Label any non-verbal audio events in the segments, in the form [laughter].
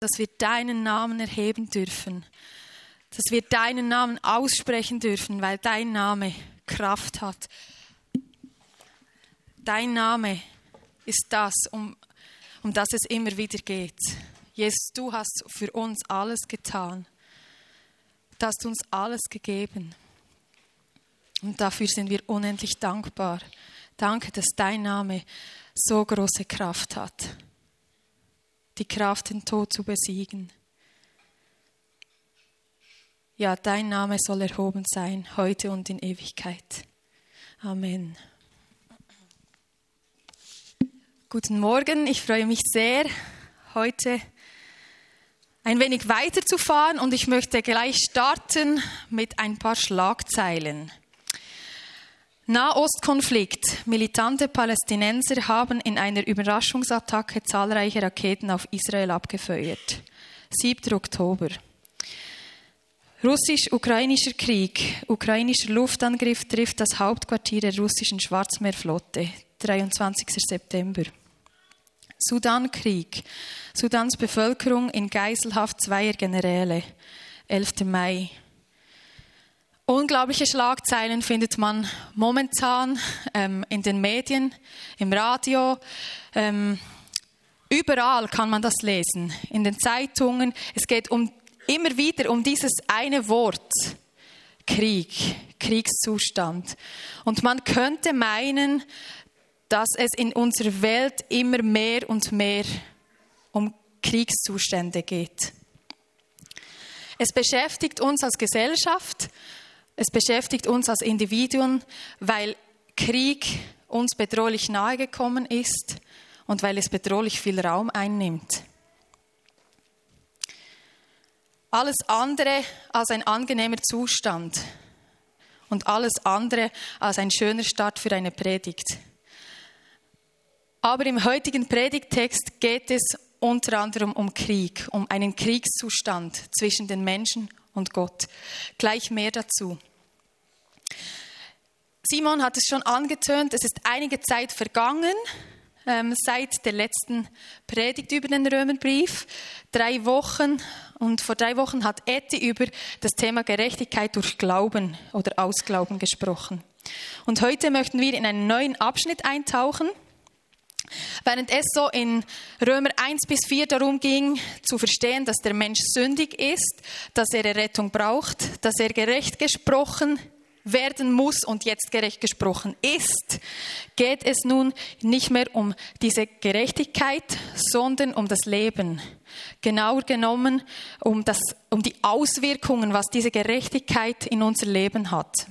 dass wir deinen Namen erheben dürfen, dass wir deinen Namen aussprechen dürfen, weil dein Name Kraft hat. Dein Name ist das, um, um das es immer wieder geht. Jesus, du hast für uns alles getan. Du hast uns alles gegeben. Und dafür sind wir unendlich dankbar. Danke, dass dein Name so große Kraft hat. Die Kraft, den Tod zu besiegen. Ja, dein Name soll erhoben sein, heute und in Ewigkeit. Amen. Guten Morgen, ich freue mich sehr, heute ein wenig weiterzufahren und ich möchte gleich starten mit ein paar Schlagzeilen. Nahostkonflikt. Militante Palästinenser haben in einer Überraschungsattacke zahlreiche Raketen auf Israel abgefeuert. 7. Oktober. Russisch-ukrainischer Krieg. Ukrainischer Luftangriff trifft das Hauptquartier der russischen Schwarzmeerflotte. 23. September. Sudankrieg. Sudans Bevölkerung in Geiselhaft zweier Generäle. 11. Mai. Unglaubliche Schlagzeilen findet man momentan ähm, in den Medien, im Radio. Ähm, überall kann man das lesen, in den Zeitungen. Es geht um, immer wieder um dieses eine Wort, Krieg, Kriegszustand. Und man könnte meinen, dass es in unserer Welt immer mehr und mehr um Kriegszustände geht. Es beschäftigt uns als Gesellschaft, es beschäftigt uns als Individuen, weil Krieg uns bedrohlich nahegekommen ist und weil es bedrohlich viel Raum einnimmt. Alles andere als ein angenehmer Zustand und alles andere als ein schöner Start für eine Predigt. Aber im heutigen Predigtext geht es unter anderem um Krieg, um einen Kriegszustand zwischen den Menschen und Gott. Gleich mehr dazu. Simon hat es schon angetönt, es ist einige Zeit vergangen ähm, seit der letzten Predigt über den Römerbrief. Drei Wochen und vor drei Wochen hat Etty über das Thema Gerechtigkeit durch Glauben oder Ausglauben gesprochen. Und heute möchten wir in einen neuen Abschnitt eintauchen. Während es so in Römer 1 bis 4 darum ging, zu verstehen, dass der Mensch sündig ist, dass er Rettung braucht, dass er gerecht gesprochen werden muss und jetzt gerecht gesprochen ist, geht es nun nicht mehr um diese Gerechtigkeit, sondern um das Leben. Genauer genommen um, das, um die Auswirkungen, was diese Gerechtigkeit in unser Leben hat.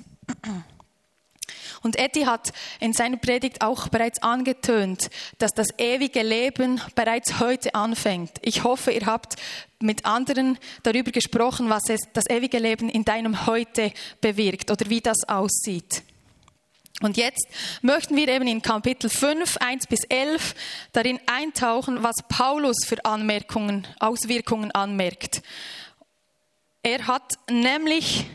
Und Etty hat in seiner Predigt auch bereits angetönt, dass das ewige Leben bereits heute anfängt. Ich hoffe, ihr habt mit anderen darüber gesprochen, was es, das ewige Leben in deinem Heute bewirkt oder wie das aussieht. Und jetzt möchten wir eben in Kapitel 5, 1 bis 11 darin eintauchen, was Paulus für Anmerkungen, Auswirkungen anmerkt. Er hat nämlich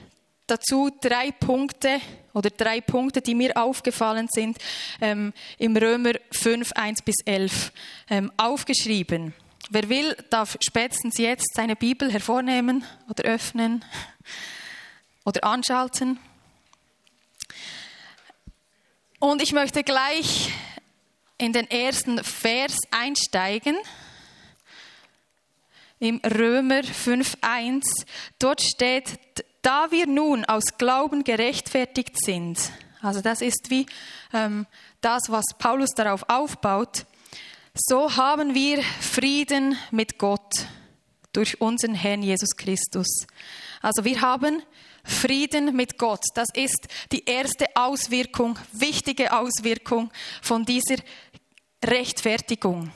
dazu drei Punkte oder drei Punkte, die mir aufgefallen sind, ähm, im Römer 5, 1 bis 11 ähm, aufgeschrieben. Wer will, darf spätestens jetzt seine Bibel hervornehmen oder öffnen oder anschalten. Und ich möchte gleich in den ersten Vers einsteigen. Im Römer 5.1. Dort steht, da wir nun aus Glauben gerechtfertigt sind, also das ist wie ähm, das, was Paulus darauf aufbaut, so haben wir Frieden mit Gott durch unseren Herrn Jesus Christus. Also wir haben Frieden mit Gott. Das ist die erste Auswirkung, wichtige Auswirkung von dieser Rechtfertigung.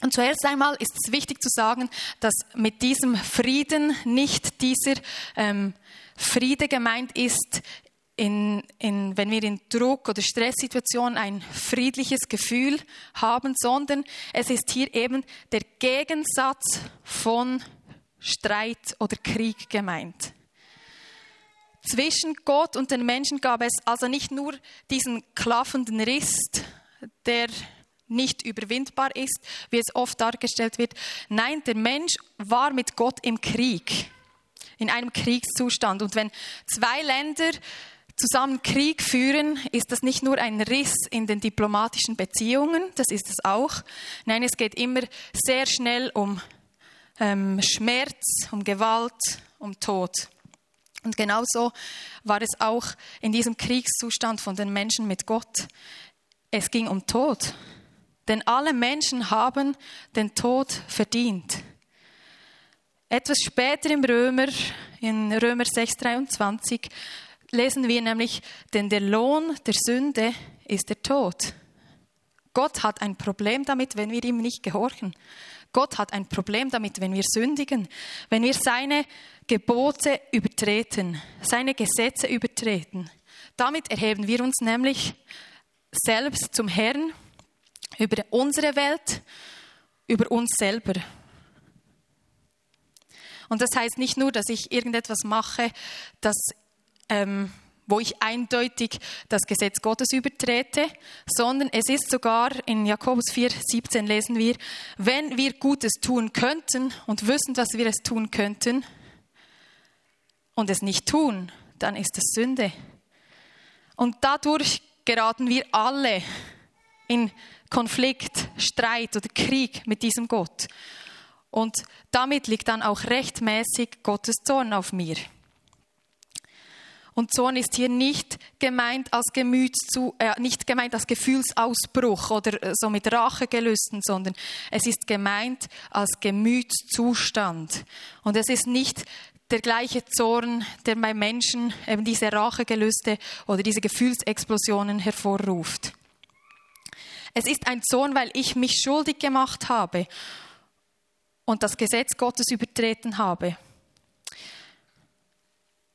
Und zuerst einmal ist es wichtig zu sagen, dass mit diesem Frieden nicht dieser ähm, Friede gemeint ist, in, in, wenn wir in Druck- oder Stresssituationen ein friedliches Gefühl haben, sondern es ist hier eben der Gegensatz von Streit oder Krieg gemeint. Zwischen Gott und den Menschen gab es also nicht nur diesen klaffenden Riss, der nicht überwindbar ist, wie es oft dargestellt wird. Nein, der Mensch war mit Gott im Krieg, in einem Kriegszustand. Und wenn zwei Länder zusammen Krieg führen, ist das nicht nur ein Riss in den diplomatischen Beziehungen, das ist es auch. Nein, es geht immer sehr schnell um ähm, Schmerz, um Gewalt, um Tod. Und genauso war es auch in diesem Kriegszustand von den Menschen mit Gott. Es ging um Tod. Denn alle Menschen haben den Tod verdient. Etwas später im Römer, in Römer 6,23, lesen wir nämlich, denn der Lohn der Sünde ist der Tod. Gott hat ein Problem damit, wenn wir ihm nicht gehorchen. Gott hat ein Problem damit, wenn wir sündigen, wenn wir seine Gebote übertreten, seine Gesetze übertreten. Damit erheben wir uns nämlich selbst zum Herrn über unsere Welt, über uns selber. Und das heißt nicht nur, dass ich irgendetwas mache, das ähm, wo ich eindeutig das Gesetz Gottes übertrete, sondern es ist sogar in Jakobus 4, 17 lesen wir, wenn wir Gutes tun könnten und wüssten, dass wir es tun könnten und es nicht tun, dann ist es Sünde. Und dadurch geraten wir alle in Konflikt, Streit oder Krieg mit diesem Gott. Und damit liegt dann auch rechtmäßig Gottes Zorn auf mir. Und Zorn ist hier nicht gemeint als Gemütsu, äh, nicht gemeint als Gefühlsausbruch oder äh, so mit Rachegelüsten, sondern es ist gemeint als Gemütszustand. Und es ist nicht der gleiche Zorn, der bei Menschen eben diese Rachegelüste oder diese Gefühlsexplosionen hervorruft. Es ist ein Zorn, weil ich mich schuldig gemacht habe und das Gesetz Gottes übertreten habe.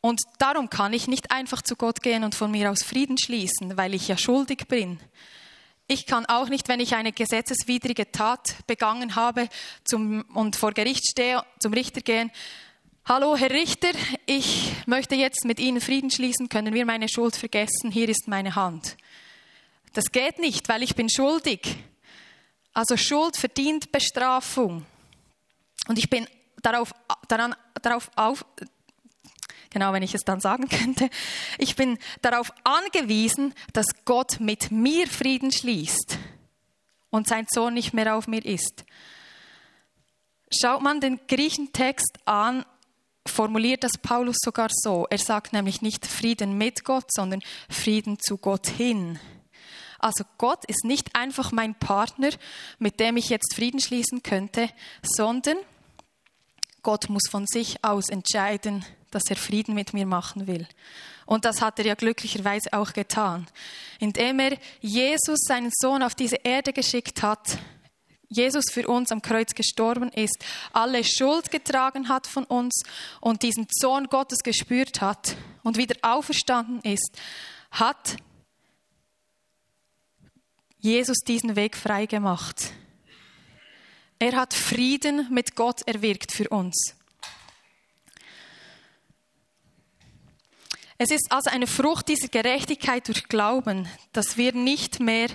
Und darum kann ich nicht einfach zu Gott gehen und von mir aus Frieden schließen, weil ich ja schuldig bin. Ich kann auch nicht, wenn ich eine gesetzeswidrige Tat begangen habe zum, und vor Gericht stehe, zum Richter gehen. Hallo, Herr Richter, ich möchte jetzt mit Ihnen Frieden schließen. Können wir meine Schuld vergessen? Hier ist meine Hand. Das geht nicht, weil ich bin schuldig. Also Schuld verdient Bestrafung. Und ich bin darauf, daran, darauf auf, genau wenn ich es dann sagen könnte, ich bin darauf angewiesen, dass Gott mit mir Frieden schließt und sein Sohn nicht mehr auf mir ist. Schaut man den Griechentext an, formuliert das Paulus sogar so. Er sagt nämlich nicht Frieden mit Gott, sondern Frieden zu Gott hin. Also Gott ist nicht einfach mein Partner, mit dem ich jetzt Frieden schließen könnte, sondern Gott muss von sich aus entscheiden, dass er Frieden mit mir machen will. Und das hat er ja glücklicherweise auch getan, indem er Jesus, seinen Sohn, auf diese Erde geschickt hat. Jesus für uns am Kreuz gestorben ist, alle Schuld getragen hat von uns und diesen Sohn Gottes gespürt hat und wieder auferstanden ist, hat Jesus diesen Weg frei gemacht. Er hat Frieden mit Gott erwirkt für uns. Es ist also eine Frucht dieser Gerechtigkeit durch Glauben, dass wir nicht mehr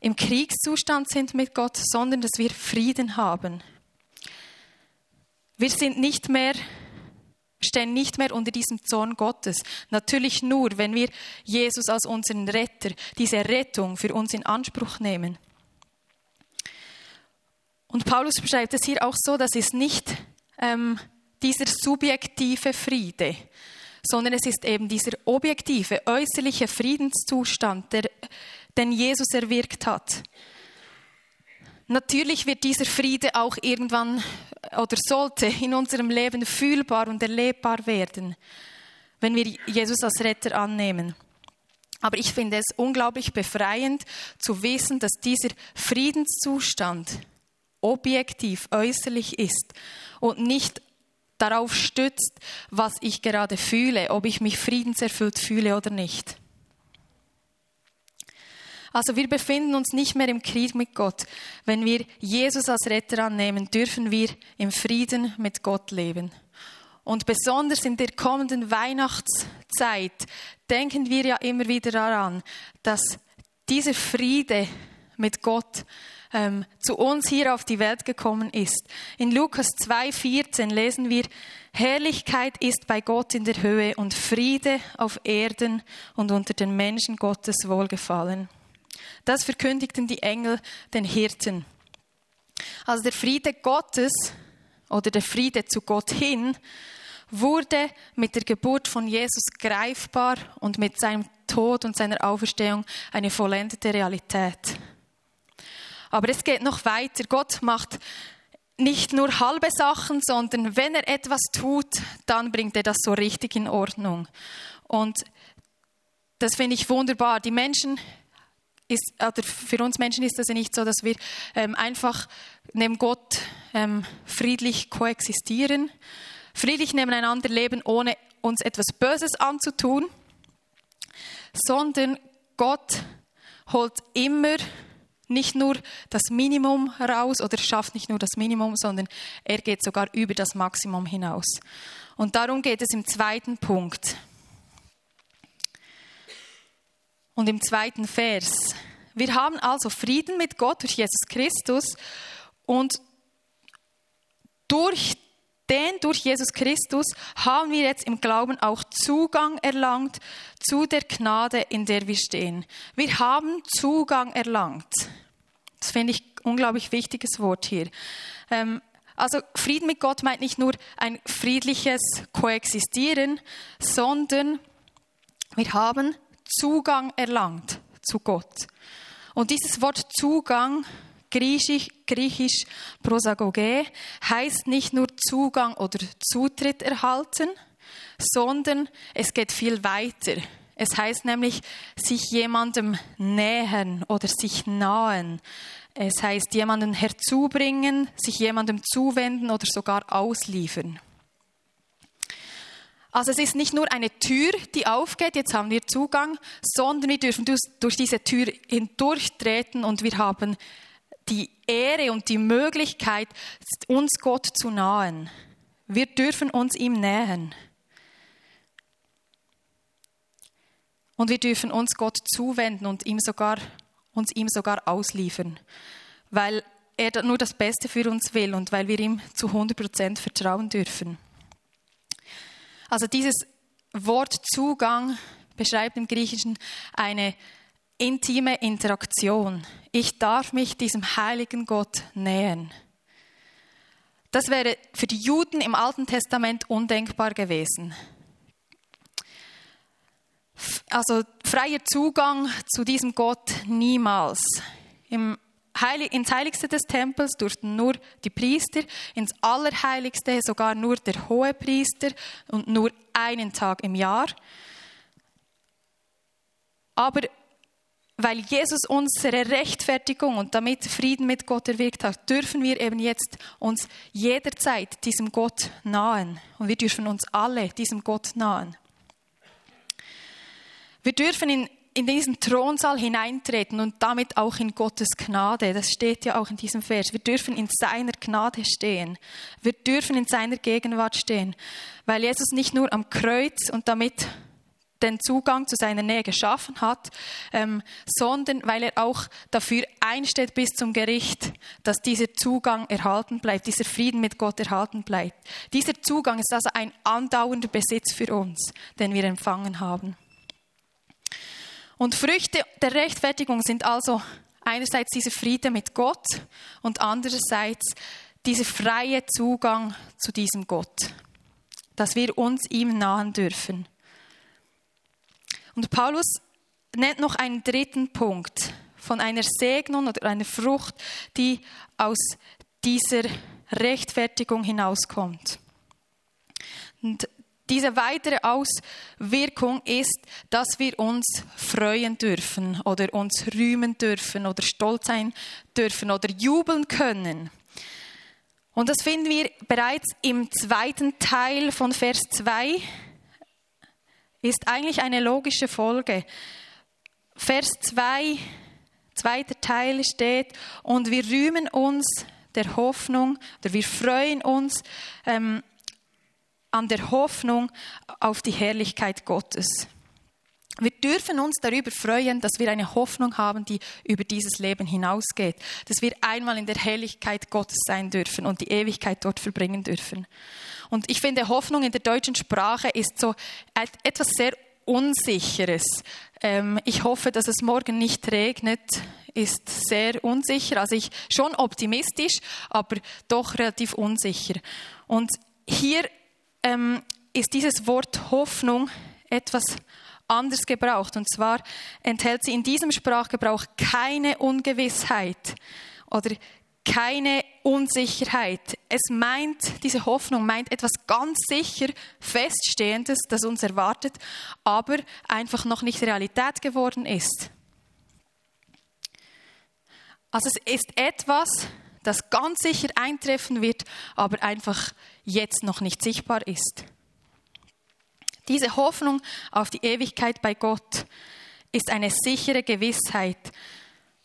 im Kriegszustand sind mit Gott, sondern dass wir Frieden haben. Wir sind nicht mehr, stehen nicht mehr unter diesem Zorn Gottes. Natürlich nur, wenn wir Jesus als unseren Retter, diese Rettung für uns in Anspruch nehmen. Und Paulus beschreibt es hier auch so, dass es nicht ähm, dieser subjektive Friede, sondern es ist eben dieser objektive, äußerliche Friedenszustand, der, den Jesus erwirkt hat. Natürlich wird dieser Friede auch irgendwann oder sollte in unserem Leben fühlbar und erlebbar werden, wenn wir Jesus als Retter annehmen. Aber ich finde es unglaublich befreiend zu wissen, dass dieser Friedenszustand objektiv, äußerlich ist und nicht darauf stützt, was ich gerade fühle, ob ich mich friedenserfüllt fühle oder nicht. Also wir befinden uns nicht mehr im Krieg mit Gott. Wenn wir Jesus als Retter annehmen, dürfen wir im Frieden mit Gott leben. Und besonders in der kommenden Weihnachtszeit denken wir ja immer wieder daran, dass dieser Friede mit Gott ähm, zu uns hier auf die Welt gekommen ist. In Lukas 2,14 lesen wir, Herrlichkeit ist bei Gott in der Höhe und Friede auf Erden und unter den Menschen Gottes Wohlgefallen. Das verkündigten die Engel den Hirten. Also der Friede Gottes oder der Friede zu Gott hin wurde mit der Geburt von Jesus greifbar und mit seinem Tod und seiner Auferstehung eine vollendete Realität. Aber es geht noch weiter. Gott macht nicht nur halbe Sachen, sondern wenn er etwas tut, dann bringt er das so richtig in Ordnung. Und das finde ich wunderbar. Die Menschen ist, oder für uns Menschen ist das ja nicht so, dass wir ähm, einfach neben Gott ähm, friedlich koexistieren, friedlich nebeneinander leben, ohne uns etwas Böses anzutun, sondern Gott holt immer nicht nur das Minimum raus oder schafft nicht nur das Minimum, sondern er geht sogar über das Maximum hinaus. Und darum geht es im zweiten Punkt. Und im zweiten Vers. Wir haben also Frieden mit Gott durch Jesus Christus und durch den, durch Jesus Christus, haben wir jetzt im Glauben auch Zugang erlangt zu der Gnade, in der wir stehen. Wir haben Zugang erlangt. Das finde ich ein unglaublich wichtiges Wort hier. Ähm, also Frieden mit Gott meint nicht nur ein friedliches Koexistieren, sondern wir haben Zugang erlangt zu Gott. Und dieses Wort Zugang Griechisch, Griechisch Prosagoge heißt nicht nur Zugang oder Zutritt erhalten, sondern es geht viel weiter. Es heißt nämlich sich jemandem nähern oder sich nahen. Es heißt jemanden herzubringen, sich jemandem zuwenden oder sogar ausliefern. Also es ist nicht nur eine Tür, die aufgeht, jetzt haben wir Zugang, sondern wir dürfen durch diese Tür hindurchtreten und wir haben die Ehre und die Möglichkeit, uns Gott zu nahen. Wir dürfen uns ihm nähen. Und wir dürfen uns Gott zuwenden und ihm sogar, uns ihm sogar ausliefern, weil er nur das Beste für uns will und weil wir ihm zu 100% vertrauen dürfen. Also dieses Wort Zugang beschreibt im Griechischen eine intime Interaktion. Ich darf mich diesem heiligen Gott nähern. Das wäre für die Juden im Alten Testament undenkbar gewesen. Also freier Zugang zu diesem Gott niemals. Im Heilig, ins Heiligste des Tempels durften nur die Priester, ins Allerheiligste sogar nur der hohe Priester und nur einen Tag im Jahr. Aber weil Jesus unsere Rechtfertigung und damit Frieden mit Gott erwirkt hat, dürfen wir eben jetzt uns jederzeit diesem Gott nahen. Und wir dürfen uns alle diesem Gott nahen. Wir dürfen in, in diesen Thronsaal hineintreten und damit auch in Gottes Gnade. Das steht ja auch in diesem Vers. Wir dürfen in seiner Gnade stehen. Wir dürfen in seiner Gegenwart stehen, weil Jesus nicht nur am Kreuz und damit den Zugang zu seiner Nähe geschaffen hat, ähm, sondern weil er auch dafür einsteht bis zum Gericht, dass dieser Zugang erhalten bleibt, dieser Frieden mit Gott erhalten bleibt. Dieser Zugang ist also ein andauernder Besitz für uns, den wir empfangen haben. Und Früchte der Rechtfertigung sind also einerseits dieser Friede mit Gott und andererseits dieser freie Zugang zu diesem Gott, dass wir uns ihm nahen dürfen. Und Paulus nennt noch einen dritten Punkt von einer Segnung oder einer Frucht, die aus dieser Rechtfertigung hinauskommt. Und diese weitere Auswirkung ist, dass wir uns freuen dürfen oder uns rühmen dürfen oder stolz sein dürfen oder jubeln können. Und das finden wir bereits im zweiten Teil von Vers 2 ist eigentlich eine logische Folge. Vers 2, zweiter Teil steht, und wir rühmen uns der Hoffnung, oder wir freuen uns ähm, an der Hoffnung auf die Herrlichkeit Gottes. Wir dürfen uns darüber freuen, dass wir eine Hoffnung haben, die über dieses Leben hinausgeht, dass wir einmal in der Helligkeit Gottes sein dürfen und die Ewigkeit dort verbringen dürfen. Und ich finde, Hoffnung in der deutschen Sprache ist so etwas sehr Unsicheres. Ähm, ich hoffe, dass es morgen nicht regnet, ist sehr unsicher. Also ich schon optimistisch, aber doch relativ unsicher. Und hier ähm, ist dieses Wort Hoffnung etwas anders gebraucht. Und zwar enthält sie in diesem Sprachgebrauch keine Ungewissheit oder keine Unsicherheit. Es meint, diese Hoffnung meint etwas ganz sicher Feststehendes, das uns erwartet, aber einfach noch nicht Realität geworden ist. Also es ist etwas, das ganz sicher eintreffen wird, aber einfach jetzt noch nicht sichtbar ist. Diese Hoffnung auf die Ewigkeit bei Gott ist eine sichere Gewissheit.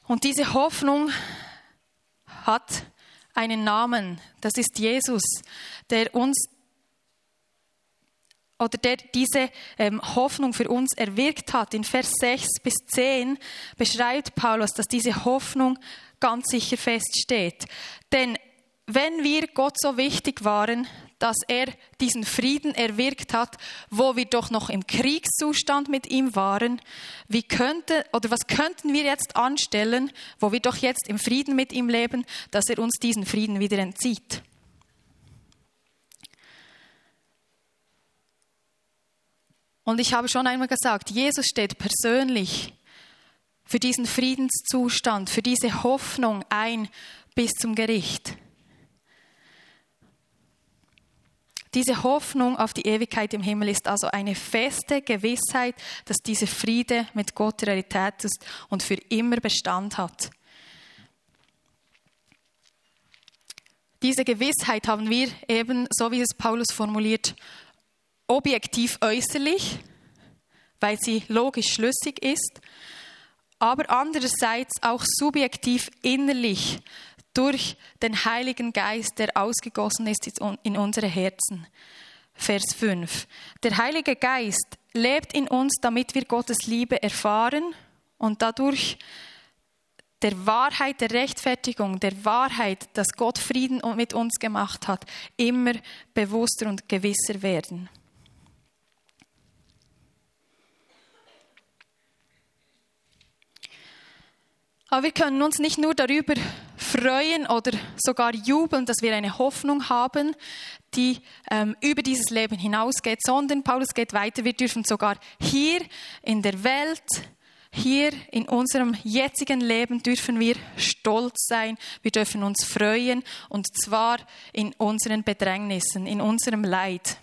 Und diese Hoffnung hat einen Namen. Das ist Jesus, der uns oder der diese ähm, Hoffnung für uns erwirkt hat. In Vers 6 bis 10 beschreibt Paulus, dass diese Hoffnung ganz sicher feststeht. Denn wenn wir Gott so wichtig waren, dass er diesen Frieden erwirkt hat, wo wir doch noch im Kriegszustand mit ihm waren, wie könnte oder was könnten wir jetzt anstellen, wo wir doch jetzt im Frieden mit ihm leben, dass er uns diesen Frieden wieder entzieht? Und ich habe schon einmal gesagt, Jesus steht persönlich für diesen Friedenszustand, für diese Hoffnung ein bis zum Gericht. Diese Hoffnung auf die Ewigkeit im Himmel ist also eine feste Gewissheit, dass dieser Friede mit Gott Realität ist und für immer Bestand hat. Diese Gewissheit haben wir eben, so wie es Paulus formuliert, objektiv äußerlich, weil sie logisch schlüssig ist, aber andererseits auch subjektiv innerlich, durch den Heiligen Geist, der ausgegossen ist in unsere Herzen. Vers 5. Der Heilige Geist lebt in uns, damit wir Gottes Liebe erfahren und dadurch der Wahrheit der Rechtfertigung, der Wahrheit, dass Gott Frieden mit uns gemacht hat, immer bewusster und gewisser werden. Aber wir können uns nicht nur darüber freuen oder sogar jubeln, dass wir eine Hoffnung haben, die ähm, über dieses Leben hinausgeht, sondern Paulus geht weiter, wir dürfen sogar hier in der Welt, hier in unserem jetzigen Leben dürfen wir stolz sein, wir dürfen uns freuen und zwar in unseren Bedrängnissen, in unserem Leid.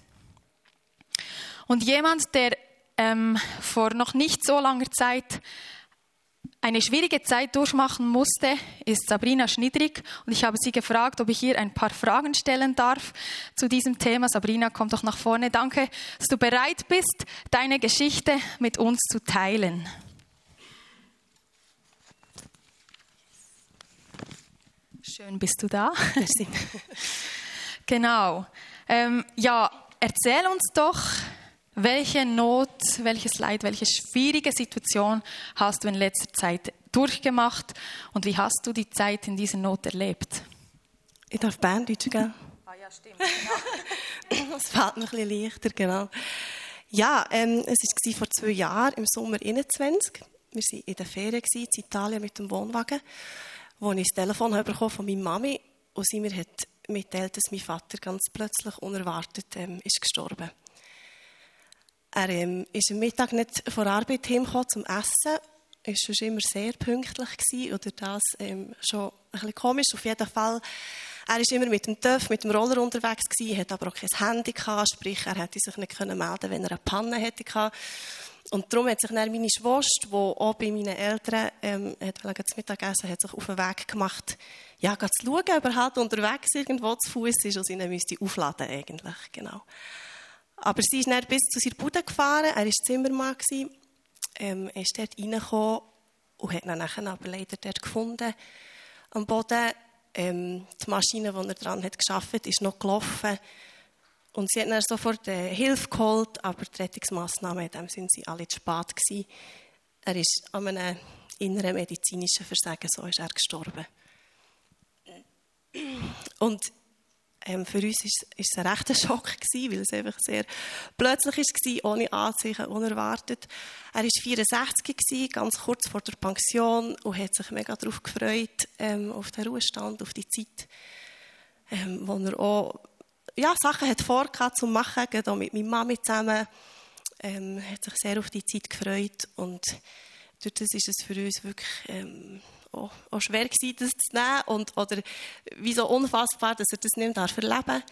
Und jemand, der ähm, vor noch nicht so langer Zeit eine schwierige Zeit durchmachen musste, ist Sabrina Schnidrig und ich habe sie gefragt, ob ich ihr ein paar Fragen stellen darf zu diesem Thema. Sabrina, komm doch nach vorne. Danke, dass du bereit bist, deine Geschichte mit uns zu teilen. Schön bist du da. [laughs] Genau. Ähm, ja, erzähl uns doch, welche Not, welches Leid, welche schwierige Situation hast du in letzter Zeit durchgemacht und wie hast du die Zeit in dieser Not erlebt? Ich darf Berndeutsch gehen. [laughs] Ah ja, stimmt. Genau. [laughs] das fällt mir ein bisschen leichter, genau. Ja, ähm, es war vor zwei Jahren, im Sommer 21. Wir waren in der Ferien in Italien mit dem Wohnwagen, wo ich das Telefon bekommen von meiner Mami und sie mir hat mitteilt, dass mein Vater ganz plötzlich unerwartet ähm, ist gestorben ist. Er ähm, ist am Mittag nicht vor Arbeit heimgekommen zum Essen. Er war schon immer sehr pünktlich gewesen, oder das ähm, schon ein bisschen komisch. Auf jeden Fall, er war immer mit dem TÜV, mit dem Roller unterwegs gewesen, hat aber auch kein Handy gehabt, sprich, er hätte sich nicht können melden, wenn er eine Panne hätte gehabt. Und darum hat sich dann meine Schwester, die auch bei meinen Eltern ähm, hat zum Mittagessen hat sich auf den Weg gemacht, ja, zu schauen, ob er halt unterwegs irgendwo zu Fuß ist und sie dann müsste aufladen eigentlich, genau. Aber sie ist dann bis zu seiner Bude gefahren. Er war Zimmermann. Ähm, er ist dort reingekommen und hat ihn dann aber leider dort gefunden. Am Boden, ähm, die Maschine, die er dran hat geschafft, ist noch gelaufen. Und sie hat dann sofort äh, Hilfe geholt, aber die Rettungsmaßnahmen, in dem sind sie alle zu spät gewesen. Er ist an einem inneren medizinischen Versagen, so ist er gestorben. Und ähm, für uns war es ein rechter [laughs] Schock, gewesen, weil es einfach sehr plötzlich war, ohne Anzeichen, unerwartet. Er war 64, gewesen, ganz kurz vor der Pension und hat sich mega darauf gefreut, ähm, auf den Ruhestand, auf die Zeit, ähm, wo er auch ja, Sachen hat vorgehabt zu machen, auch mit meiner Mami zusammen. Ähm, hat sich sehr auf die Zeit gefreut und durch das ist es für uns wirklich ähm, auch, auch schwer gewesen, das zu nehmen und, oder wie so unfassbar, dass er das nicht mehr erleben darf.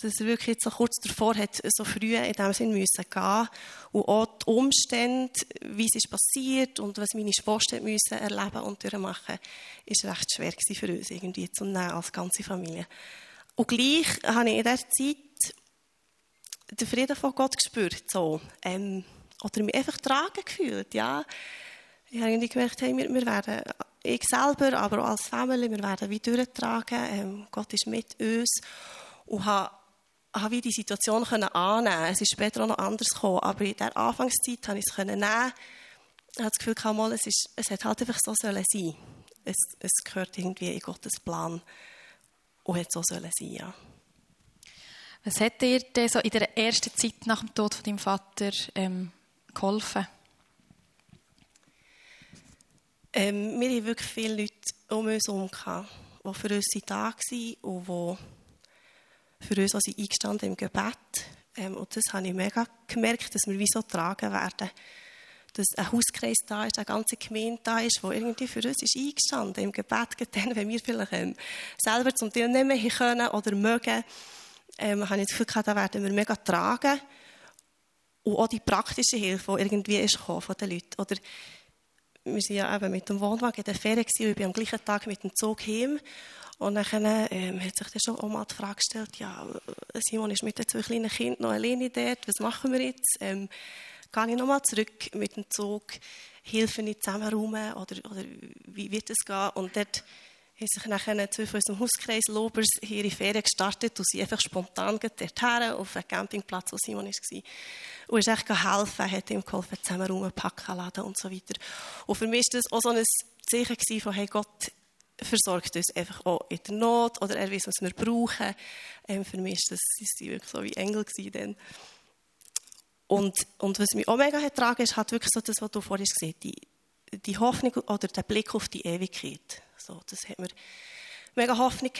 Dass er wirklich jetzt so kurz davor hat, so früh in dem Sinn müssen gehen und auch die Umstände, wie es ist passiert und was meine Schwester müssen erleben und durchmachen, ist recht schwer gewesen für uns irgendwie zu nehmen als ganze Familie. Und gleich habe ich in dieser Zeit den Frieden von Gott gespürt, so, ähm, oder mich einfach tragen gefühlt, ja. Ich habe irgendwie gemerkt, hey, wir, wir werden ich selber, aber auch als Familie, wir werden wie durchtragen. Ähm, Gott ist mit uns. Und habe, habe wie die Situation können annehmen Es ist später auch noch anders gekommen, aber in der Anfangszeit habe ich es nehmen. Ich habe das Gefühl, mal, es, ist, es hat halt einfach so sollen sein. Es, es gehört irgendwie in Gottes Plan und hat so sollen sein, ja. Was hat dir denn so in der ersten Zeit nach dem Tod von deinem Vater ähm, geholfen? Ähm, wir hatten wirklich viele Leute um uns herum, die für uns da waren und die für uns also eingestanden im Gebet. Ähm, und das habe ich mega gemerkt, dass wir wie so tragen werden. Dass ein Hauskreis da ist, eine ganze Gemeinde da ist, die irgendwie für uns ist eingestanden im Gebet, dann, wenn wir vielleicht ähm, selber zum Teil nicht können oder mögen, ähm, habe ich das Gefühl gehabt, da werden wir mega tragen. Und auch die praktische Hilfe, die irgendwie ist von den Leuten. Oder wir waren ja eben mit dem Wohnwagen in der Ferien und ich bin am gleichen Tag mit dem Zug heim. Und dann ähm, hat sich dann schon mal die Frage gestellt, ja, Simon ist mit den zwei kleinen Kindern noch alleine dort, was machen wir jetzt? Ähm, gehe ich nochmal zurück mit dem Zug, helfe ich zusammen rum oder, oder wie wird es gehen? Und dort haben sich nachher zwei von unserem Hauskreis Lobers ihre Ferien gestartet und sie einfach spontan dorthin auf einen Campingplatz, wo Simon war. Und ist echt helfen, hat ihm geholfen, zusammen rumpacken, laden und so weiter. Und für mich war das auch so ein Zeichen von, hey, Gott versorgt uns einfach auch in der Not oder er weiß, was wir brauchen. Ähm, für mich war das, wirklich so wie Engel dann. Und, und was mich auch mega hat getragen, ist halt wirklich so das, was du vorhin gesehen hast, die, die Hoffnung oder der Blick auf die Ewigkeit. So, das hat mir mega Hoffnung,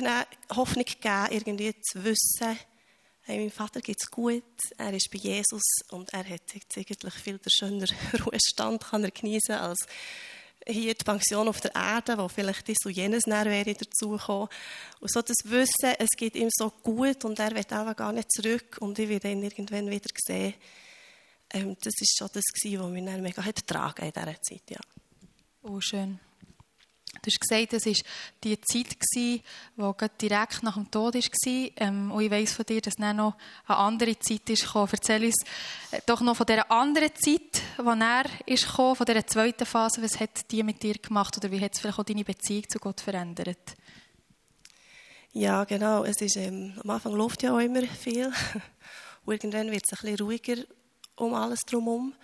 Hoffnung gegeben, irgendwie zu wissen, hey, meinem Vater geht es gut, er ist bei Jesus und er hat jetzt eigentlich viel der schöner [laughs] Ruhestand kann er genießen als hier die Pension auf der Erde, wo vielleicht das und jenes wäre dazugekommen. Und so das Wissen, es geht ihm so gut und er wird auch gar nicht zurück und ich werde ihn irgendwann wieder sehen. Ähm, das ist schon das, was mich dann mega hat in dieser Zeit, ja. Oh, schön. Du hast gesagt, es war die Zeit, die direkt nach dem Tod war. Ähm, und ich weiss von dir, dass dann noch eine andere Zeit kam. Erzähl uns äh, doch noch von dieser anderen Zeit, die er gekommen, von dieser zweiten Phase. Was hat die mit dir gemacht oder wie hat es vielleicht auch deine Beziehung zu Gott verändert? Ja, genau. Es ist, ähm, am Anfang läuft ja auch immer viel. [laughs] Und irgendwann wird es ein bisschen ruhiger um alles drumherum.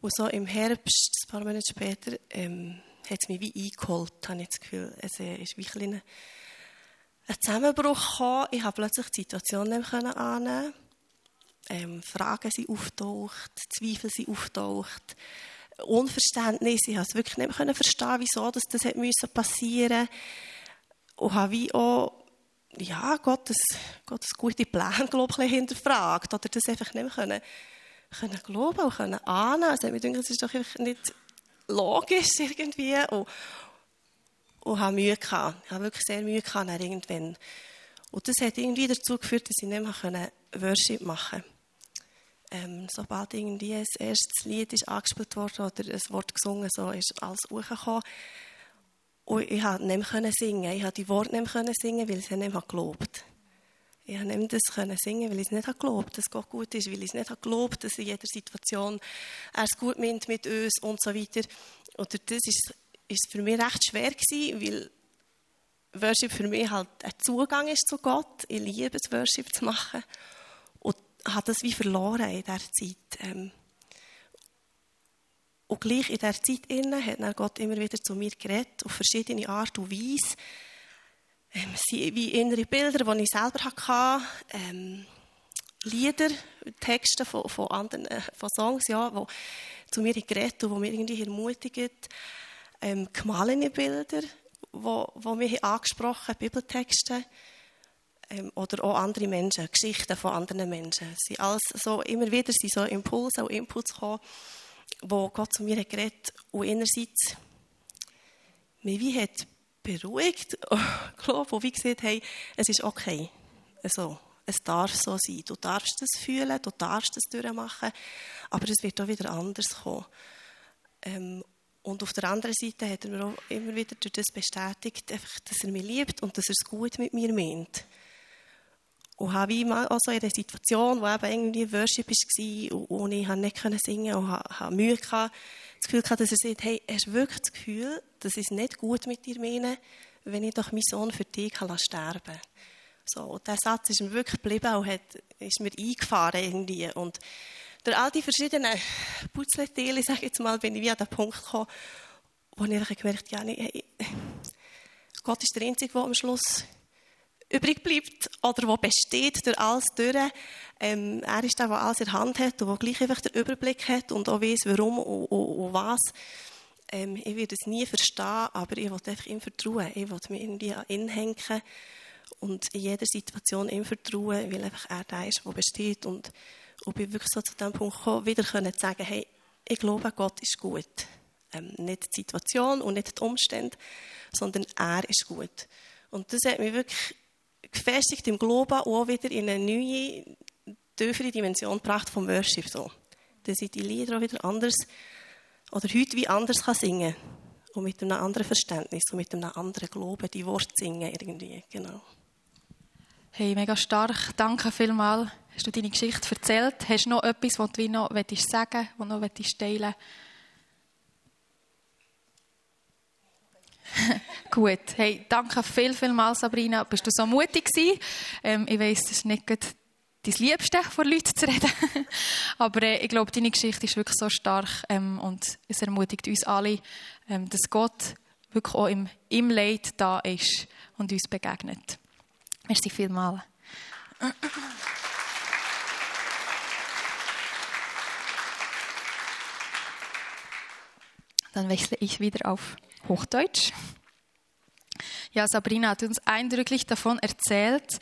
Und so im Herbst, ein paar Monate später, ähm, hat es mich wie eingeholt, habe ich das Gefühl. Es äh, ist wie ein, ein Zusammenbruch gekommen. Ich habe plötzlich die Situation nicht mehr annehmen ähm, Fragen sind auftaucht, Zweifel sind auftaucht, Unverständnis. Ich habe es wirklich nicht mehr verstehen, wieso das, das hat passieren musste. Und habe wie auch ja, Gottes, Gottes gute Pläne, glaube ich, hinterfragt. Oder das einfach nicht mehr können, können glauben und können annehmen. Also, ich denke, das ist doch nicht logisch [laughs] irgendwie und, und habe Mühe. Ich habe wirklich sehr Mühe gehabt irgendwann. Und das hat irgendwie dazu geführt, dass ich nicht mehr Worship machen konnte. Ähm, sobald irgendwie ein erstes Lied ist angespielt wurde oder ein Wort gesungen, so ist alles hochgekommen. Und ich konnte nicht mehr singen. Ich konnte die Worte nicht mehr singen, weil ich sie nicht mehr gelobt ich konnte nicht das singen, weil ich es nicht geglaubt dass Gott gut ist, weil ich es nicht geglaubt dass in jeder Situation er es gut meint mit uns und so weiter. Oder das ist, ist für mich recht schwer gewesen, weil Worship für mich halt ein Zugang ist zu Gott. Ich liebe es, Worship zu machen. habe das wie verloren in dieser Zeit. Ähm, und gleich in dieser Zeit hat Gott immer wieder zu mir geredet, auf verschiedene Art und Weise. Ähm, es sind wie innere Bilder, die ich selber hatte. Ähm, Lieder, Texte von, von, anderen, äh, von Songs, ja, die zu mir geredet und die mich irgendwie ermutigen. Ähm, gemahlene Bilder, die, die mich angesprochen Bibeltexte. Ähm, oder auch andere Menschen, Geschichten von anderen Menschen. Es alles so, immer wieder sind so Impulse und Inputs gekommen, wo Gott zu mir geredet und einerseits mich wie hat beruhigt, glaube und wie gesagt, hey, es ist okay. Also, es darf so sein. Du darfst das fühlen, du darfst das durchmachen, aber es wird auch wieder anders kommen. Ähm, und auf der anderen Seite hat er mir auch immer wieder durch das bestätigt, einfach, dass er mich liebt und dass er es gut mit mir meint. Und habe ich mal also in der Situation, wo eben irgendwie Worship war und, und ich nicht singen konnte und habe Mühe gehabt, das Gefühl gehabt, dass er sagt, hey, hast du wirklich das Gefühl, dass ich es nicht gut mit dir meine, wenn ich doch meinen Sohn für dich kann sterben so, und dieser Satz ist mir wirklich geblieben und hat, ist mir eingefahren irgendwie. Und durch all die verschiedenen Putzleteile, sage ich jetzt mal, bin ich wie an den Punkt gekommen, wo ich gemerkt habe, ja, nee, hey, Gott ist der Einzige, der am Schluss übrig bleibt oder wo besteht durch alles durch. Ähm, er ist der, der alles in der Hand hat und der gleich einfach den Überblick hat und auch weiß, warum und, und, und was. Ähm, ich werde es nie verstehen, aber ich will einfach ihm vertrauen. Ich will mich irgendwie an ihn hängen und in jeder Situation ihm vertrauen, weil einfach er der ist, der besteht. Und, und bin wirklich so zu dem Punkt gekommen, wieder können zu sagen, hey, ich glaube, Gott ist gut. Ähm, nicht die Situation und nicht die Umstände, sondern er ist gut. Und das hat mich wirklich gefestigt im Glauben auch wieder in eine neue, tiefere Dimension gebracht vom Worship. So. Dass ich die Lieder auch wieder anders oder heute wie anders kann singen. Und mit einem anderen Verständnis und mit einem anderen Glauben die Worte singen irgendwie. Genau. Hey, mega stark. Danke vielmals. Hast du deine Geschichte erzählt? Hast du noch etwas, was du noch sagen willst, was du noch teilen willst? [laughs] Gut. Hey, danke viel, viel mal, Sabrina. Bist du so mutig gewesen? Ähm, ich weiss, das ist nicht dein Liebste, vor Leuten zu reden. [laughs] Aber äh, ich glaube, deine Geschichte ist wirklich so stark ähm, und es ermutigt uns alle, ähm, dass Gott wirklich auch im, im Leid da ist und uns begegnet. Merci vielmals. [clears throat] Dann wechsle ich wieder auf Hochdeutsch. Ja, Sabrina hat uns eindrücklich davon erzählt,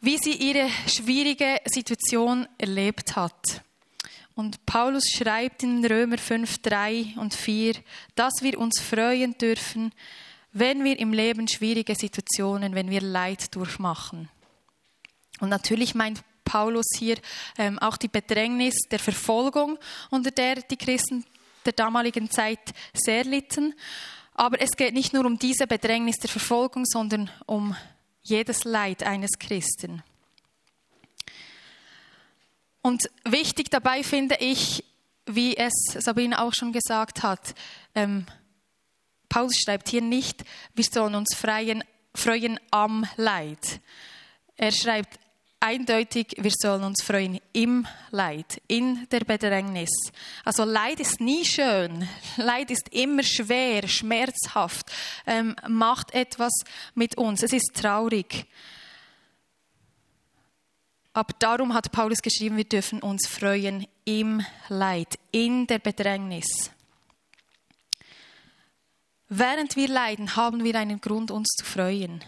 wie sie ihre schwierige Situation erlebt hat. Und Paulus schreibt in Römer 5, 3 und 4, dass wir uns freuen dürfen, wenn wir im Leben schwierige Situationen, wenn wir Leid durchmachen. Und natürlich meint Paulus hier ähm, auch die Bedrängnis der Verfolgung, unter der die Christen der damaligen Zeit sehr litten. Aber es geht nicht nur um diese Bedrängnis der Verfolgung, sondern um jedes Leid eines Christen. Und wichtig dabei finde ich, wie es Sabine auch schon gesagt hat, ähm, Paulus schreibt hier nicht, wir sollen uns freien, freuen am Leid. Er schreibt eindeutig, wir sollen uns freuen im Leid, in der Bedrängnis. Also Leid ist nie schön. Leid ist immer schwer, schmerzhaft, ähm, macht etwas mit uns. Es ist traurig. Aber darum hat Paulus geschrieben, wir dürfen uns freuen im Leid, in der Bedrängnis. Während wir leiden, haben wir einen Grund, uns zu freuen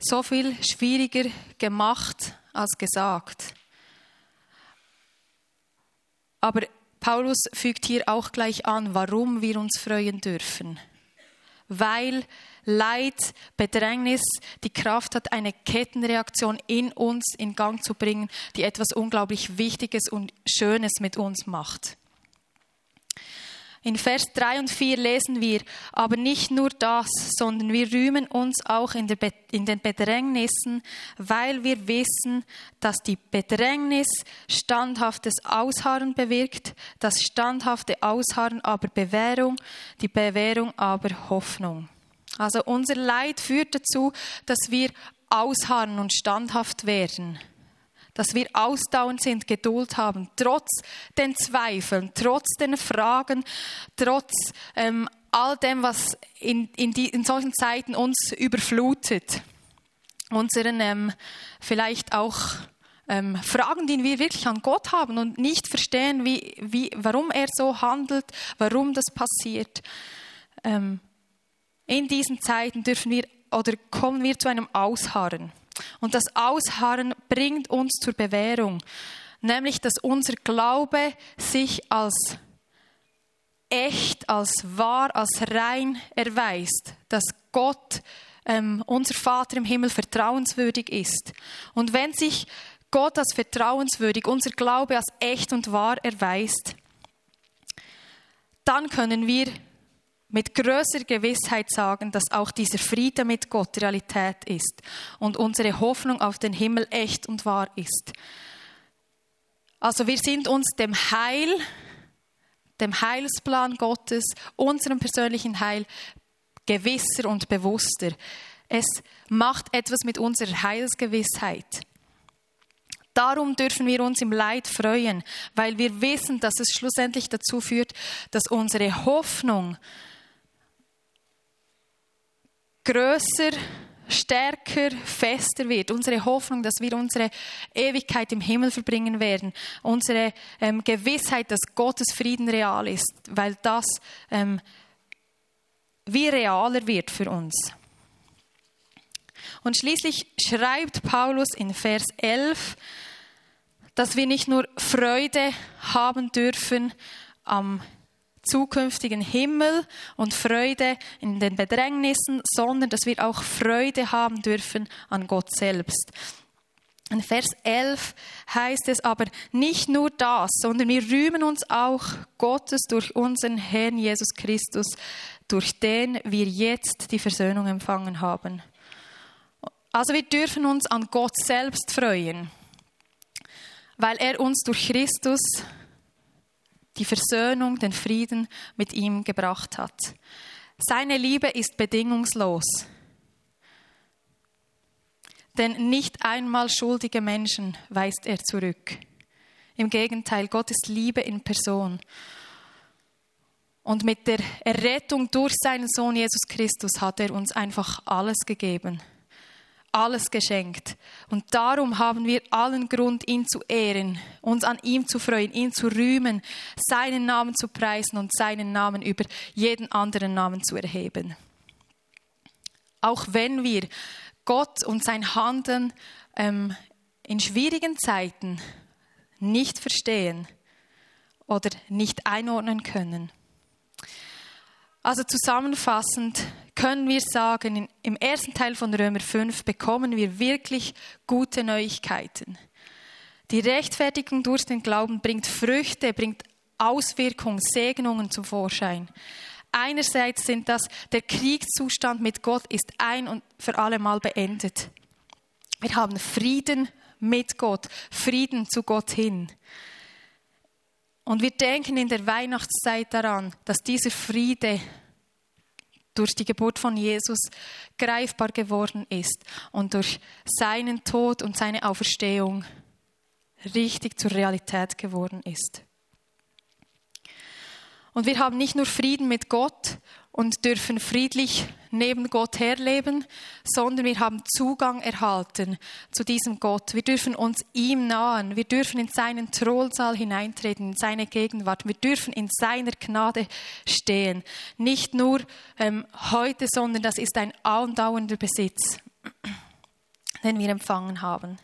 so viel schwieriger gemacht als gesagt. Aber Paulus fügt hier auch gleich an, warum wir uns freuen dürfen. Weil Leid, Bedrängnis die Kraft hat, eine Kettenreaktion in uns in Gang zu bringen, die etwas unglaublich Wichtiges und Schönes mit uns macht. In Vers 3 und 4 lesen wir, aber nicht nur das, sondern wir rühmen uns auch in, in, den Bedrängnissen, weil wir wissen, dass die Bedrängnis standhaftes Ausharren bewirkt, das standhafte Ausharren aber Bewährung, die Bewährung aber Hoffnung. Also unser Leid führt dazu, dass wir ausharren und standhaft werden. Dass wir ausdauernd sind, Geduld haben, trotz den Zweifeln, trotz den Fragen, trotz ähm, all dem, was in, in, die, in solchen Zeiten uns überflutet. Unseren ähm, vielleicht auch ähm, Fragen, die wir wirklich an Gott haben und nicht verstehen, wie, wie, warum er so handelt, warum das passiert. Ähm, in diesen Zeiten dürfen wir oder kommen wir zu einem Ausharren. Und das Ausharren bringt uns zur Bewährung, nämlich dass unser Glaube sich als echt, als wahr, als rein erweist, dass Gott, ähm, unser Vater im Himmel, vertrauenswürdig ist. Und wenn sich Gott als vertrauenswürdig, unser Glaube als echt und wahr erweist, dann können wir mit größerer Gewissheit sagen, dass auch dieser Friede mit Gott Realität ist und unsere Hoffnung auf den Himmel echt und wahr ist. Also wir sind uns dem Heil, dem Heilsplan Gottes, unserem persönlichen Heil gewisser und bewusster. Es macht etwas mit unserer Heilsgewissheit. Darum dürfen wir uns im Leid freuen, weil wir wissen, dass es schlussendlich dazu führt, dass unsere Hoffnung größer, stärker, fester wird. Unsere Hoffnung, dass wir unsere Ewigkeit im Himmel verbringen werden. Unsere ähm, Gewissheit, dass Gottes Frieden real ist, weil das ähm, wie realer wird für uns. Und schließlich schreibt Paulus in Vers 11, dass wir nicht nur Freude haben dürfen am zukünftigen Himmel und Freude in den Bedrängnissen, sondern dass wir auch Freude haben dürfen an Gott selbst. In Vers 11 heißt es aber nicht nur das, sondern wir rühmen uns auch Gottes durch unseren Herrn Jesus Christus, durch den wir jetzt die Versöhnung empfangen haben. Also wir dürfen uns an Gott selbst freuen, weil er uns durch Christus die Versöhnung, den Frieden mit ihm gebracht hat. Seine Liebe ist bedingungslos. Denn nicht einmal schuldige Menschen weist er zurück. Im Gegenteil, Gottes Liebe in Person. Und mit der Errettung durch seinen Sohn Jesus Christus hat er uns einfach alles gegeben alles geschenkt. Und darum haben wir allen Grund, ihn zu ehren, uns an ihm zu freuen, ihn zu rühmen, seinen Namen zu preisen und seinen Namen über jeden anderen Namen zu erheben. Auch wenn wir Gott und sein Handeln ähm, in schwierigen Zeiten nicht verstehen oder nicht einordnen können. Also zusammenfassend können wir sagen, im ersten Teil von Römer 5 bekommen wir wirklich gute Neuigkeiten. Die Rechtfertigung durch den Glauben bringt Früchte, bringt Auswirkungen, Segnungen zum Vorschein. Einerseits sind das, der Kriegszustand mit Gott ist ein und für alle Mal beendet. Wir haben Frieden mit Gott, Frieden zu Gott hin. Und wir denken in der Weihnachtszeit daran, dass dieser Friede durch die Geburt von Jesus greifbar geworden ist und durch seinen Tod und seine Auferstehung richtig zur Realität geworden ist. Und wir haben nicht nur Frieden mit Gott und dürfen friedlich neben Gott herleben, sondern wir haben Zugang erhalten zu diesem Gott. Wir dürfen uns ihm nahen. Wir dürfen in seinen Thronsaal hineintreten, in seine Gegenwart. Wir dürfen in seiner Gnade stehen. Nicht nur ähm, heute, sondern das ist ein andauernder Besitz, [clears throat] den wir empfangen haben.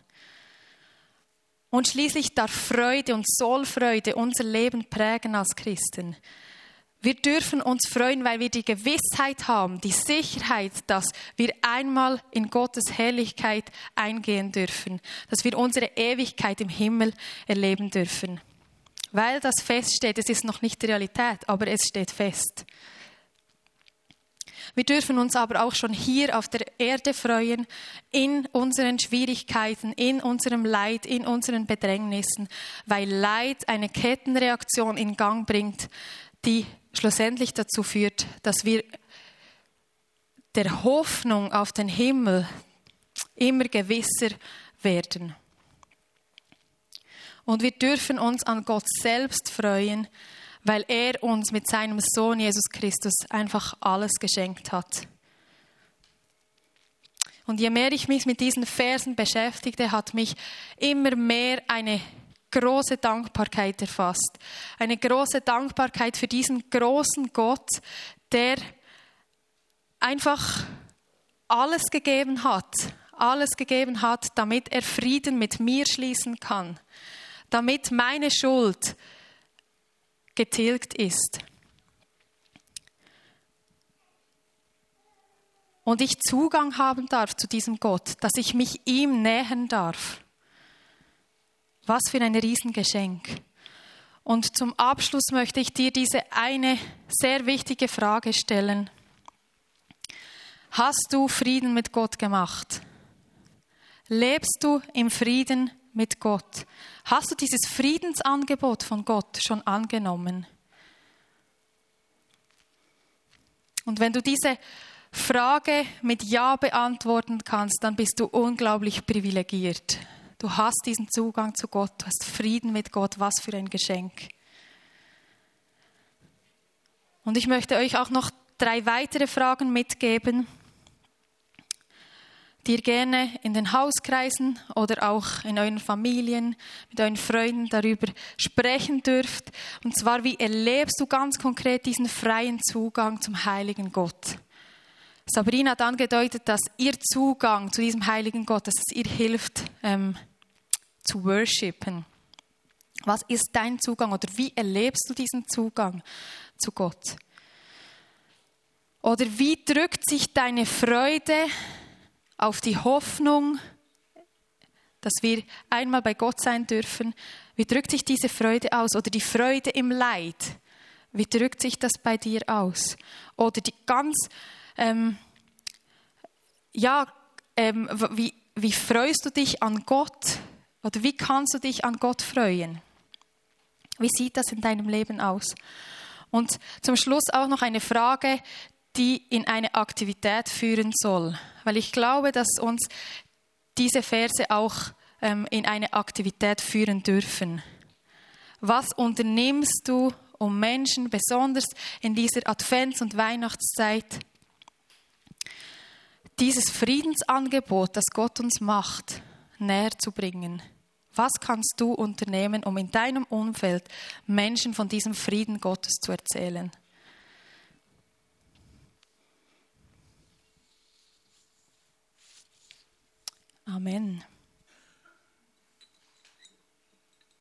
Und schließlich darf Freude und soll Freude unser Leben prägen als Christen. Wir dürfen uns freuen, weil wir die Gewissheit haben, die Sicherheit, dass wir einmal in Gottes Herrlichkeit eingehen dürfen, dass wir unsere Ewigkeit im Himmel erleben dürfen. Weil das feststeht, es ist noch nicht die Realität, aber es steht fest. Wir dürfen uns aber auch schon hier auf der Erde freuen, in unseren Schwierigkeiten, in unserem Leid, in unseren Bedrängnissen, weil Leid eine Kettenreaktion in Gang bringt, die schlussendlich dazu führt, dass wir der Hoffnung auf den Himmel immer gewisser werden. Und wir dürfen uns an Gott selbst freuen, weil er uns mit seinem Sohn Jesus Christus einfach alles geschenkt hat. Und je mehr ich mich mit diesen Versen beschäftigte, hat mich immer mehr eine große Dankbarkeit erfasst. Eine große Dankbarkeit für diesen großen Gott, der einfach alles gegeben hat, alles gegeben hat, damit er Frieden mit mir schließen kann, damit meine Schuld getilgt ist. Und ich Zugang haben darf zu diesem Gott, dass ich mich ihm nähern darf. Was für ein Riesengeschenk. Und zum Abschluss möchte ich dir diese eine sehr wichtige Frage stellen. Hast du Frieden mit Gott gemacht? Lebst du im Frieden mit Gott? Hast du dieses Friedensangebot von Gott schon angenommen? Und wenn du diese Frage mit Ja beantworten kannst, dann bist du unglaublich privilegiert. Du hast diesen Zugang zu Gott, du hast Frieden mit Gott, was für ein Geschenk. Und ich möchte euch auch noch drei weitere Fragen mitgeben, die ihr gerne in den Hauskreisen oder auch in euren Familien mit euren Freunden darüber sprechen dürft. Und zwar, wie erlebst du ganz konkret diesen freien Zugang zum heiligen Gott? Sabrina hat angedeutet, dass ihr Zugang zu diesem heiligen Gott, dass es ihr hilft, ähm, zu worshipen. Was ist dein Zugang oder wie erlebst du diesen Zugang zu Gott? Oder wie drückt sich deine Freude auf die Hoffnung, dass wir einmal bei Gott sein dürfen? Wie drückt sich diese Freude aus? Oder die Freude im Leid? Wie drückt sich das bei dir aus? Oder die ganz, ähm, ja, ähm, wie, wie freust du dich an Gott? Oder wie kannst du dich an Gott freuen? Wie sieht das in deinem Leben aus? Und zum Schluss auch noch eine Frage, die in eine Aktivität führen soll. Weil ich glaube, dass uns diese Verse auch ähm, in eine Aktivität führen dürfen. Was unternimmst du, um Menschen, besonders in dieser Advents- und Weihnachtszeit, dieses Friedensangebot, das Gott uns macht, näher zu bringen? Was kannst du unternehmen, um in deinem Umfeld Menschen von diesem Frieden Gottes zu erzählen? Amen.